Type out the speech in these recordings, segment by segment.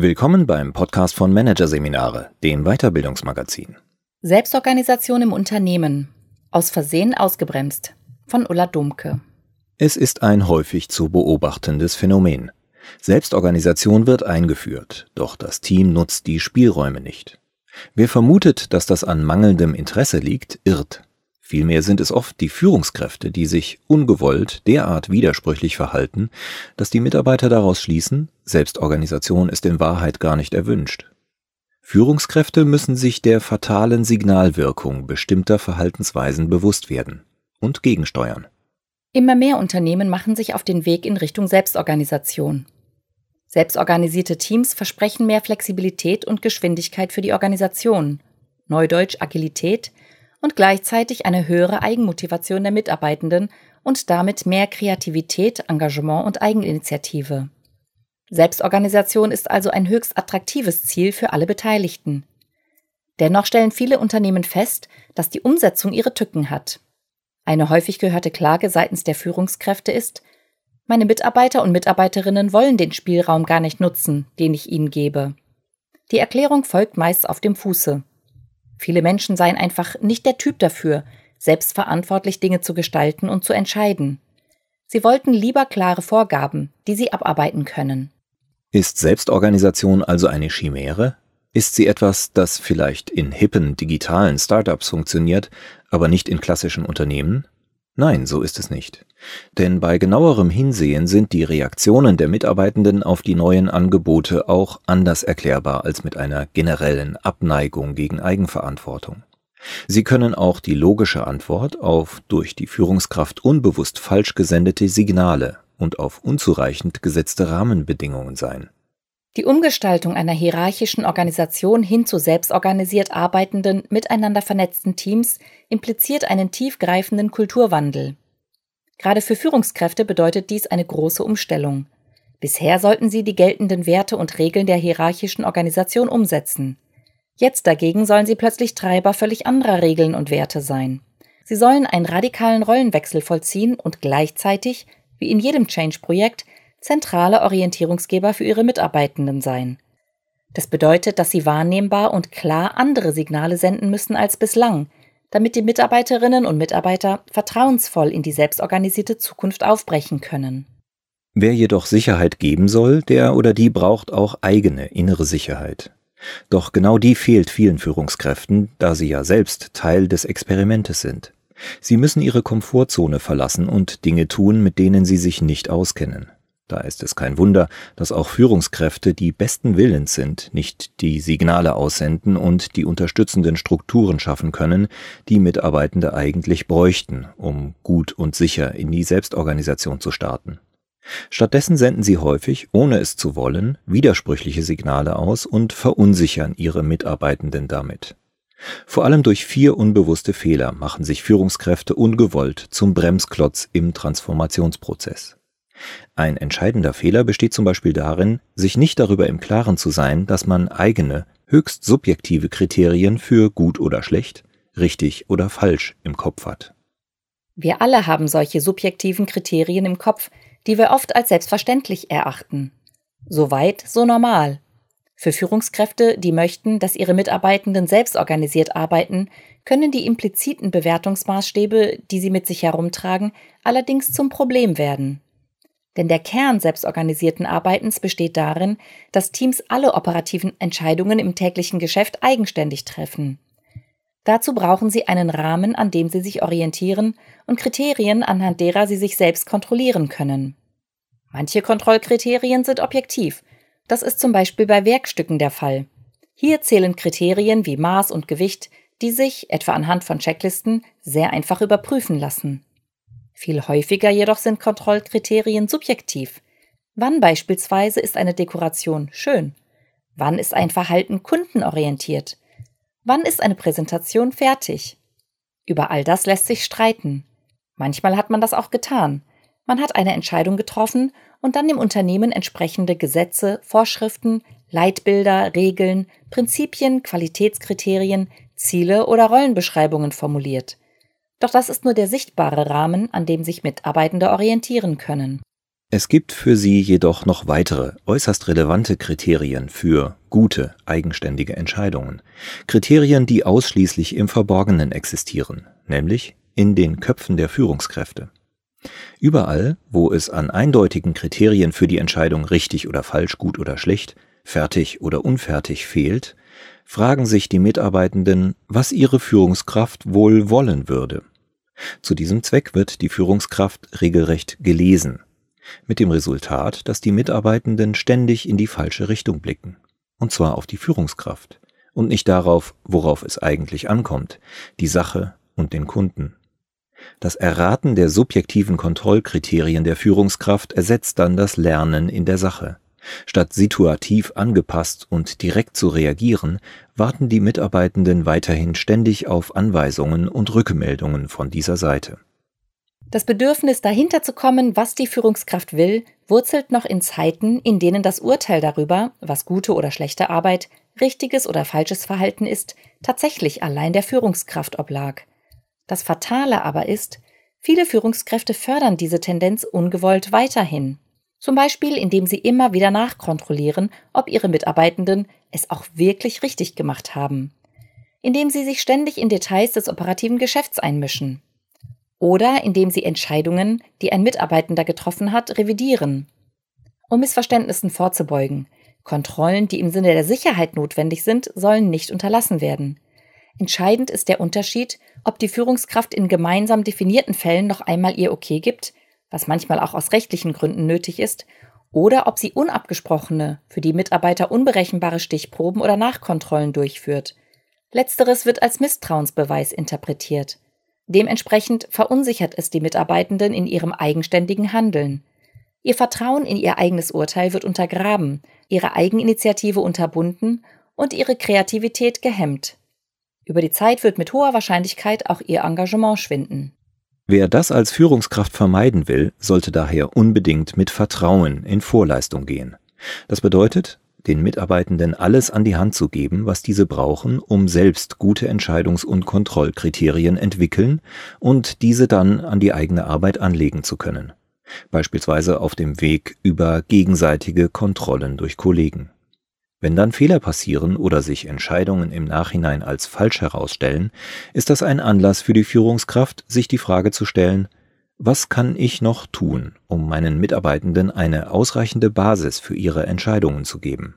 Willkommen beim Podcast von Managerseminare, dem Weiterbildungsmagazin. Selbstorganisation im Unternehmen. Aus Versehen ausgebremst. Von Ulla Domke. Es ist ein häufig zu beobachtendes Phänomen. Selbstorganisation wird eingeführt, doch das Team nutzt die Spielräume nicht. Wer vermutet, dass das an mangelndem Interesse liegt, irrt. Vielmehr sind es oft die Führungskräfte, die sich ungewollt derart widersprüchlich verhalten, dass die Mitarbeiter daraus schließen, Selbstorganisation ist in Wahrheit gar nicht erwünscht. Führungskräfte müssen sich der fatalen Signalwirkung bestimmter Verhaltensweisen bewusst werden und gegensteuern. Immer mehr Unternehmen machen sich auf den Weg in Richtung Selbstorganisation. Selbstorganisierte Teams versprechen mehr Flexibilität und Geschwindigkeit für die Organisation, Neudeutsch Agilität und gleichzeitig eine höhere Eigenmotivation der Mitarbeitenden und damit mehr Kreativität, Engagement und Eigeninitiative. Selbstorganisation ist also ein höchst attraktives Ziel für alle Beteiligten. Dennoch stellen viele Unternehmen fest, dass die Umsetzung ihre Tücken hat. Eine häufig gehörte Klage seitens der Führungskräfte ist, meine Mitarbeiter und Mitarbeiterinnen wollen den Spielraum gar nicht nutzen, den ich ihnen gebe. Die Erklärung folgt meist auf dem Fuße. Viele Menschen seien einfach nicht der Typ dafür, selbstverantwortlich Dinge zu gestalten und zu entscheiden. Sie wollten lieber klare Vorgaben, die sie abarbeiten können. Ist Selbstorganisation also eine Chimäre? Ist sie etwas, das vielleicht in hippen digitalen Startups funktioniert, aber nicht in klassischen Unternehmen? Nein, so ist es nicht. Denn bei genauerem Hinsehen sind die Reaktionen der Mitarbeitenden auf die neuen Angebote auch anders erklärbar als mit einer generellen Abneigung gegen Eigenverantwortung. Sie können auch die logische Antwort auf durch die Führungskraft unbewusst falsch gesendete Signale und auf unzureichend gesetzte Rahmenbedingungen sein. Die Umgestaltung einer hierarchischen Organisation hin zu selbstorganisiert arbeitenden, miteinander vernetzten Teams impliziert einen tiefgreifenden Kulturwandel. Gerade für Führungskräfte bedeutet dies eine große Umstellung. Bisher sollten sie die geltenden Werte und Regeln der hierarchischen Organisation umsetzen. Jetzt dagegen sollen sie plötzlich Treiber völlig anderer Regeln und Werte sein. Sie sollen einen radikalen Rollenwechsel vollziehen und gleichzeitig, wie in jedem Change-Projekt, zentrale Orientierungsgeber für ihre Mitarbeitenden sein. Das bedeutet, dass sie wahrnehmbar und klar andere Signale senden müssen als bislang, damit die Mitarbeiterinnen und Mitarbeiter vertrauensvoll in die selbstorganisierte Zukunft aufbrechen können. Wer jedoch Sicherheit geben soll, der oder die braucht auch eigene innere Sicherheit. Doch genau die fehlt vielen Führungskräften, da sie ja selbst Teil des Experimentes sind. Sie müssen ihre Komfortzone verlassen und Dinge tun, mit denen sie sich nicht auskennen. Da ist es kein Wunder, dass auch Führungskräfte, die besten Willens sind, nicht die Signale aussenden und die unterstützenden Strukturen schaffen können, die Mitarbeitende eigentlich bräuchten, um gut und sicher in die Selbstorganisation zu starten. Stattdessen senden sie häufig, ohne es zu wollen, widersprüchliche Signale aus und verunsichern ihre Mitarbeitenden damit. Vor allem durch vier unbewusste Fehler machen sich Führungskräfte ungewollt zum Bremsklotz im Transformationsprozess. Ein entscheidender Fehler besteht zum Beispiel darin, sich nicht darüber im Klaren zu sein, dass man eigene, höchst subjektive Kriterien für gut oder schlecht, richtig oder falsch im Kopf hat. Wir alle haben solche subjektiven Kriterien im Kopf, die wir oft als selbstverständlich erachten. So weit, so normal. Für Führungskräfte, die möchten, dass ihre Mitarbeitenden selbst organisiert arbeiten, können die impliziten Bewertungsmaßstäbe, die sie mit sich herumtragen, allerdings zum Problem werden. Denn der Kern selbstorganisierten Arbeitens besteht darin, dass Teams alle operativen Entscheidungen im täglichen Geschäft eigenständig treffen. Dazu brauchen sie einen Rahmen, an dem sie sich orientieren und Kriterien, anhand derer sie sich selbst kontrollieren können. Manche Kontrollkriterien sind objektiv. Das ist zum Beispiel bei Werkstücken der Fall. Hier zählen Kriterien wie Maß und Gewicht, die sich, etwa anhand von Checklisten, sehr einfach überprüfen lassen. Viel häufiger jedoch sind Kontrollkriterien subjektiv. Wann beispielsweise ist eine Dekoration schön? Wann ist ein Verhalten kundenorientiert? Wann ist eine Präsentation fertig? Über all das lässt sich streiten. Manchmal hat man das auch getan. Man hat eine Entscheidung getroffen und dann im Unternehmen entsprechende Gesetze, Vorschriften, Leitbilder, Regeln, Prinzipien, Qualitätskriterien, Ziele oder Rollenbeschreibungen formuliert. Doch das ist nur der sichtbare Rahmen, an dem sich Mitarbeitende orientieren können. Es gibt für sie jedoch noch weitere, äußerst relevante Kriterien für gute, eigenständige Entscheidungen. Kriterien, die ausschließlich im Verborgenen existieren, nämlich in den Köpfen der Führungskräfte. Überall, wo es an eindeutigen Kriterien für die Entscheidung richtig oder falsch, gut oder schlecht, fertig oder unfertig fehlt, fragen sich die Mitarbeitenden, was ihre Führungskraft wohl wollen würde. Zu diesem Zweck wird die Führungskraft regelrecht gelesen, mit dem Resultat, dass die Mitarbeitenden ständig in die falsche Richtung blicken, und zwar auf die Führungskraft und nicht darauf, worauf es eigentlich ankommt, die Sache und den Kunden. Das Erraten der subjektiven Kontrollkriterien der Führungskraft ersetzt dann das Lernen in der Sache. Statt situativ angepasst und direkt zu reagieren, warten die Mitarbeitenden weiterhin ständig auf Anweisungen und Rückmeldungen von dieser Seite. Das Bedürfnis, dahinter zu kommen, was die Führungskraft will, wurzelt noch in Zeiten, in denen das Urteil darüber, was gute oder schlechte Arbeit, richtiges oder falsches Verhalten ist, tatsächlich allein der Führungskraft oblag. Das Fatale aber ist, viele Führungskräfte fördern diese Tendenz ungewollt weiterhin. Zum Beispiel, indem sie immer wieder nachkontrollieren, ob ihre Mitarbeitenden es auch wirklich richtig gemacht haben. Indem sie sich ständig in Details des operativen Geschäfts einmischen oder indem sie Entscheidungen, die ein Mitarbeitender getroffen hat, revidieren. Um Missverständnissen vorzubeugen, Kontrollen, die im Sinne der Sicherheit notwendig sind, sollen nicht unterlassen werden. Entscheidend ist der Unterschied, ob die Führungskraft in gemeinsam definierten Fällen noch einmal ihr Okay gibt, was manchmal auch aus rechtlichen Gründen nötig ist, oder ob sie unabgesprochene, für die Mitarbeiter unberechenbare Stichproben oder Nachkontrollen durchführt. Letzteres wird als Misstrauensbeweis interpretiert. Dementsprechend verunsichert es die Mitarbeitenden in ihrem eigenständigen Handeln. Ihr Vertrauen in ihr eigenes Urteil wird untergraben, ihre Eigeninitiative unterbunden und ihre Kreativität gehemmt. Über die Zeit wird mit hoher Wahrscheinlichkeit auch ihr Engagement schwinden. Wer das als Führungskraft vermeiden will, sollte daher unbedingt mit Vertrauen in Vorleistung gehen. Das bedeutet, den Mitarbeitenden alles an die Hand zu geben, was diese brauchen, um selbst gute Entscheidungs- und Kontrollkriterien entwickeln und diese dann an die eigene Arbeit anlegen zu können. Beispielsweise auf dem Weg über gegenseitige Kontrollen durch Kollegen. Wenn dann Fehler passieren oder sich Entscheidungen im Nachhinein als falsch herausstellen, ist das ein Anlass für die Führungskraft, sich die Frage zu stellen, was kann ich noch tun, um meinen Mitarbeitenden eine ausreichende Basis für ihre Entscheidungen zu geben?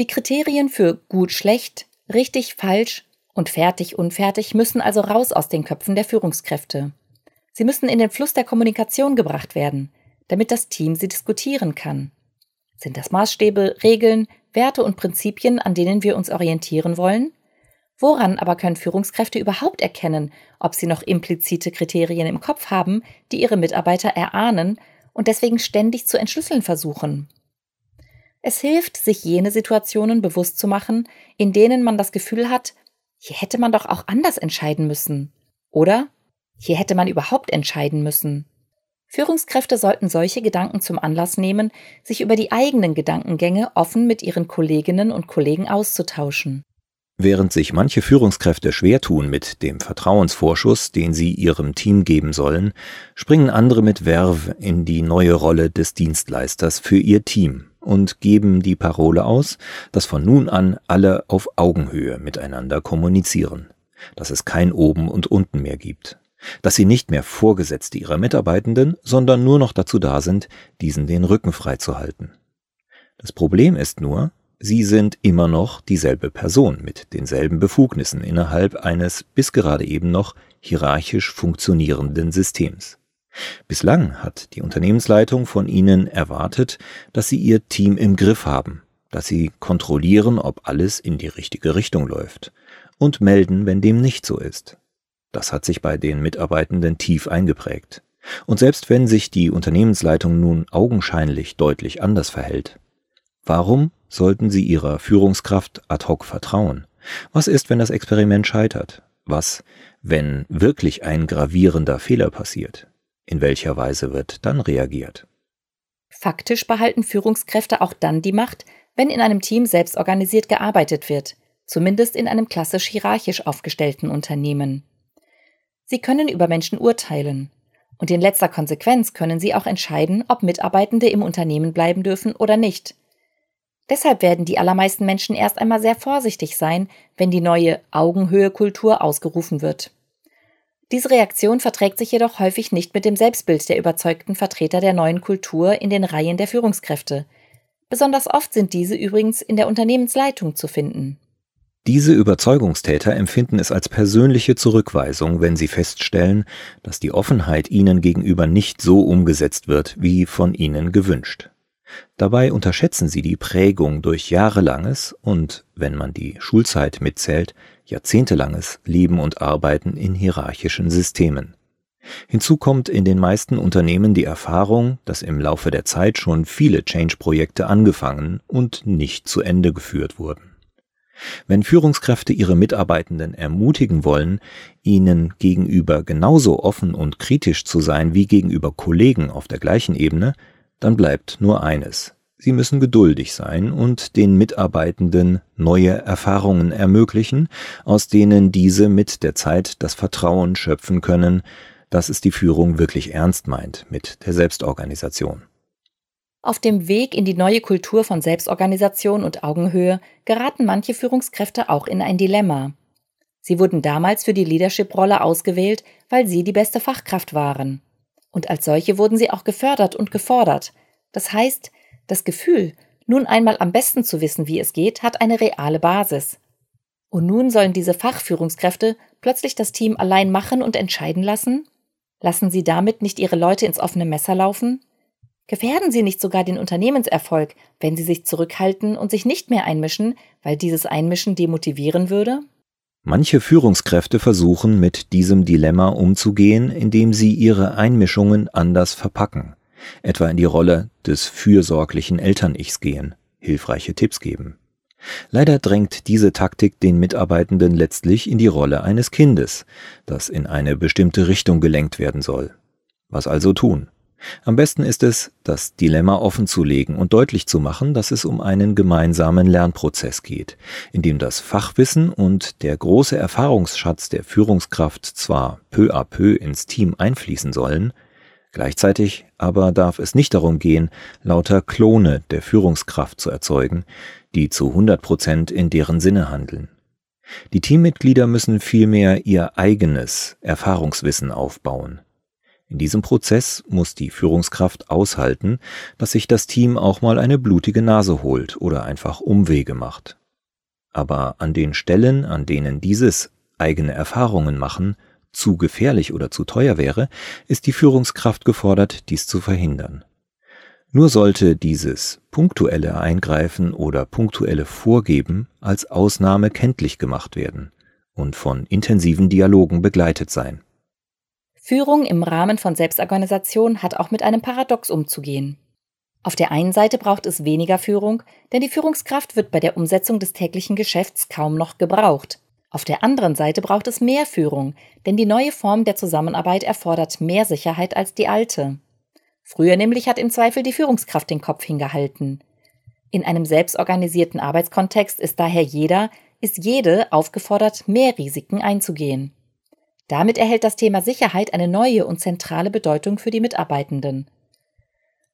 Die Kriterien für gut, schlecht, richtig, falsch und fertig, unfertig müssen also raus aus den Köpfen der Führungskräfte. Sie müssen in den Fluss der Kommunikation gebracht werden, damit das Team sie diskutieren kann. Sind das Maßstäbe, Regeln, Werte und Prinzipien, an denen wir uns orientieren wollen? Woran aber können Führungskräfte überhaupt erkennen, ob sie noch implizite Kriterien im Kopf haben, die ihre Mitarbeiter erahnen und deswegen ständig zu entschlüsseln versuchen? Es hilft, sich jene Situationen bewusst zu machen, in denen man das Gefühl hat, hier hätte man doch auch anders entscheiden müssen. Oder hier hätte man überhaupt entscheiden müssen. Führungskräfte sollten solche Gedanken zum Anlass nehmen, sich über die eigenen Gedankengänge offen mit ihren Kolleginnen und Kollegen auszutauschen. Während sich manche Führungskräfte schwer tun mit dem Vertrauensvorschuss, den sie ihrem Team geben sollen, springen andere mit Werv in die neue Rolle des Dienstleisters für ihr Team und geben die Parole aus, dass von nun an alle auf Augenhöhe miteinander kommunizieren, dass es kein Oben und Unten mehr gibt, dass sie nicht mehr Vorgesetzte ihrer Mitarbeitenden, sondern nur noch dazu da sind, diesen den Rücken frei zu halten. Das Problem ist nur, Sie sind immer noch dieselbe Person mit denselben Befugnissen innerhalb eines bis gerade eben noch hierarchisch funktionierenden Systems. Bislang hat die Unternehmensleitung von Ihnen erwartet, dass Sie Ihr Team im Griff haben, dass Sie kontrollieren, ob alles in die richtige Richtung läuft und melden, wenn dem nicht so ist. Das hat sich bei den Mitarbeitenden tief eingeprägt. Und selbst wenn sich die Unternehmensleitung nun augenscheinlich deutlich anders verhält, warum sollten Sie Ihrer Führungskraft ad hoc vertrauen? Was ist, wenn das Experiment scheitert? Was, wenn wirklich ein gravierender Fehler passiert? In welcher Weise wird dann reagiert? Faktisch behalten Führungskräfte auch dann die Macht, wenn in einem Team selbstorganisiert gearbeitet wird, zumindest in einem klassisch hierarchisch aufgestellten Unternehmen. Sie können über Menschen urteilen. Und in letzter Konsequenz können sie auch entscheiden, ob Mitarbeitende im Unternehmen bleiben dürfen oder nicht. Deshalb werden die allermeisten Menschen erst einmal sehr vorsichtig sein, wenn die neue Augenhöhe-Kultur ausgerufen wird. Diese Reaktion verträgt sich jedoch häufig nicht mit dem Selbstbild der überzeugten Vertreter der neuen Kultur in den Reihen der Führungskräfte. Besonders oft sind diese übrigens in der Unternehmensleitung zu finden. Diese Überzeugungstäter empfinden es als persönliche Zurückweisung, wenn sie feststellen, dass die Offenheit ihnen gegenüber nicht so umgesetzt wird, wie von ihnen gewünscht. Dabei unterschätzen sie die Prägung durch jahrelanges und, wenn man die Schulzeit mitzählt, jahrzehntelanges Leben und Arbeiten in hierarchischen Systemen. Hinzu kommt in den meisten Unternehmen die Erfahrung, dass im Laufe der Zeit schon viele Change-Projekte angefangen und nicht zu Ende geführt wurden. Wenn Führungskräfte ihre Mitarbeitenden ermutigen wollen, ihnen gegenüber genauso offen und kritisch zu sein wie gegenüber Kollegen auf der gleichen Ebene, dann bleibt nur eines. Sie müssen geduldig sein und den Mitarbeitenden neue Erfahrungen ermöglichen, aus denen diese mit der Zeit das Vertrauen schöpfen können, dass es die Führung wirklich ernst meint mit der Selbstorganisation. Auf dem Weg in die neue Kultur von Selbstorganisation und Augenhöhe geraten manche Führungskräfte auch in ein Dilemma. Sie wurden damals für die Leadership-Rolle ausgewählt, weil sie die beste Fachkraft waren. Und als solche wurden sie auch gefördert und gefordert. Das heißt, das Gefühl, nun einmal am besten zu wissen, wie es geht, hat eine reale Basis. Und nun sollen diese Fachführungskräfte plötzlich das Team allein machen und entscheiden lassen? Lassen sie damit nicht ihre Leute ins offene Messer laufen? Gefährden sie nicht sogar den Unternehmenserfolg, wenn sie sich zurückhalten und sich nicht mehr einmischen, weil dieses Einmischen demotivieren würde? Manche Führungskräfte versuchen mit diesem Dilemma umzugehen, indem sie ihre Einmischungen anders verpacken, etwa in die Rolle des fürsorglichen Eltern-Ichs gehen, hilfreiche Tipps geben. Leider drängt diese Taktik den Mitarbeitenden letztlich in die Rolle eines Kindes, das in eine bestimmte Richtung gelenkt werden soll. Was also tun? Am besten ist es, das Dilemma offenzulegen und deutlich zu machen, dass es um einen gemeinsamen Lernprozess geht, in dem das Fachwissen und der große Erfahrungsschatz der Führungskraft zwar peu à peu ins Team einfließen sollen, gleichzeitig aber darf es nicht darum gehen, lauter Klone der Führungskraft zu erzeugen, die zu 100 Prozent in deren Sinne handeln. Die Teammitglieder müssen vielmehr ihr eigenes Erfahrungswissen aufbauen in diesem Prozess muss die Führungskraft aushalten, dass sich das Team auch mal eine blutige Nase holt oder einfach Umwege macht. Aber an den Stellen, an denen dieses eigene Erfahrungen machen zu gefährlich oder zu teuer wäre, ist die Führungskraft gefordert, dies zu verhindern. Nur sollte dieses punktuelle Eingreifen oder punktuelle Vorgeben als Ausnahme kenntlich gemacht werden und von intensiven Dialogen begleitet sein. Führung im Rahmen von Selbstorganisation hat auch mit einem Paradox umzugehen. Auf der einen Seite braucht es weniger Führung, denn die Führungskraft wird bei der Umsetzung des täglichen Geschäfts kaum noch gebraucht. Auf der anderen Seite braucht es mehr Führung, denn die neue Form der Zusammenarbeit erfordert mehr Sicherheit als die alte. Früher nämlich hat im Zweifel die Führungskraft den Kopf hingehalten. In einem selbstorganisierten Arbeitskontext ist daher jeder, ist jede aufgefordert, mehr Risiken einzugehen. Damit erhält das Thema Sicherheit eine neue und zentrale Bedeutung für die Mitarbeitenden.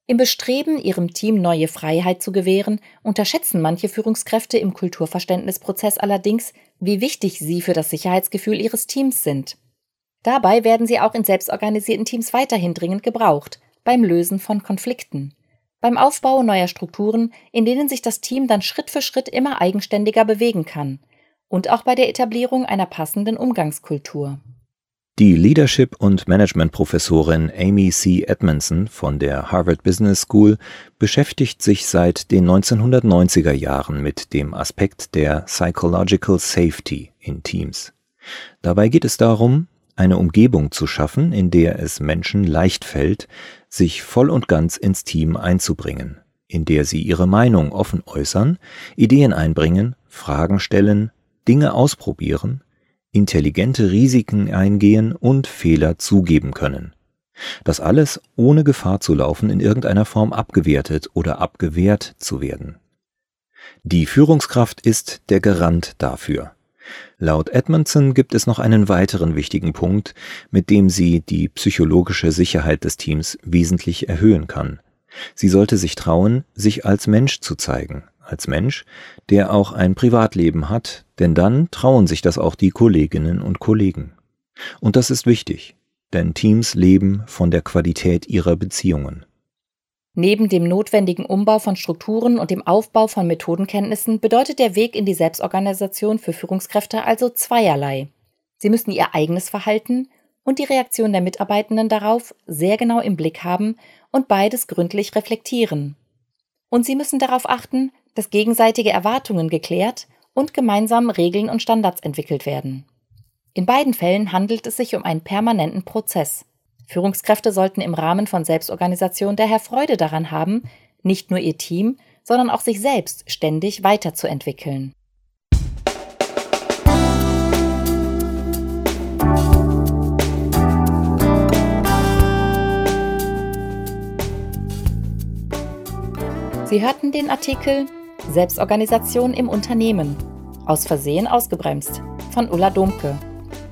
Im Bestreben, ihrem Team neue Freiheit zu gewähren, unterschätzen manche Führungskräfte im Kulturverständnisprozess allerdings, wie wichtig sie für das Sicherheitsgefühl ihres Teams sind. Dabei werden sie auch in selbstorganisierten Teams weiterhin dringend gebraucht, beim Lösen von Konflikten, beim Aufbau neuer Strukturen, in denen sich das Team dann Schritt für Schritt immer eigenständiger bewegen kann, und auch bei der Etablierung einer passenden Umgangskultur. Die Leadership- und Management-Professorin Amy C. Edmondson von der Harvard Business School beschäftigt sich seit den 1990er Jahren mit dem Aspekt der Psychological Safety in Teams. Dabei geht es darum, eine Umgebung zu schaffen, in der es Menschen leicht fällt, sich voll und ganz ins Team einzubringen, in der sie ihre Meinung offen äußern, Ideen einbringen, Fragen stellen, Dinge ausprobieren, intelligente Risiken eingehen und Fehler zugeben können. Das alles ohne Gefahr zu laufen, in irgendeiner Form abgewertet oder abgewehrt zu werden. Die Führungskraft ist der Garant dafür. Laut Edmondson gibt es noch einen weiteren wichtigen Punkt, mit dem sie die psychologische Sicherheit des Teams wesentlich erhöhen kann. Sie sollte sich trauen, sich als Mensch zu zeigen, als Mensch, der auch ein Privatleben hat, denn dann trauen sich das auch die Kolleginnen und Kollegen. Und das ist wichtig, denn Teams leben von der Qualität ihrer Beziehungen. Neben dem notwendigen Umbau von Strukturen und dem Aufbau von Methodenkenntnissen bedeutet der Weg in die Selbstorganisation für Führungskräfte also zweierlei. Sie müssen ihr eigenes Verhalten und die Reaktion der Mitarbeitenden darauf sehr genau im Blick haben und beides gründlich reflektieren. Und sie müssen darauf achten, dass gegenseitige Erwartungen geklärt und gemeinsam Regeln und Standards entwickelt werden. In beiden Fällen handelt es sich um einen permanenten Prozess. Führungskräfte sollten im Rahmen von Selbstorganisation daher Freude daran haben, nicht nur ihr Team, sondern auch sich selbst ständig weiterzuentwickeln. Sie hörten den Artikel Selbstorganisation im Unternehmen. Aus Versehen ausgebremst von Ulla Domke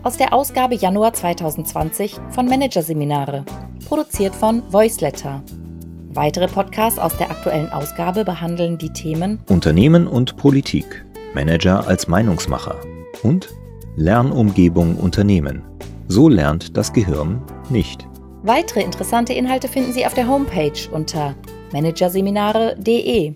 aus der Ausgabe Januar 2020 von Managerseminare, produziert von Voiceletter. Weitere Podcasts aus der aktuellen Ausgabe behandeln die Themen Unternehmen und Politik, Manager als Meinungsmacher und Lernumgebung Unternehmen. So lernt das Gehirn nicht. Weitere interessante Inhalte finden Sie auf der Homepage unter managerseminare.de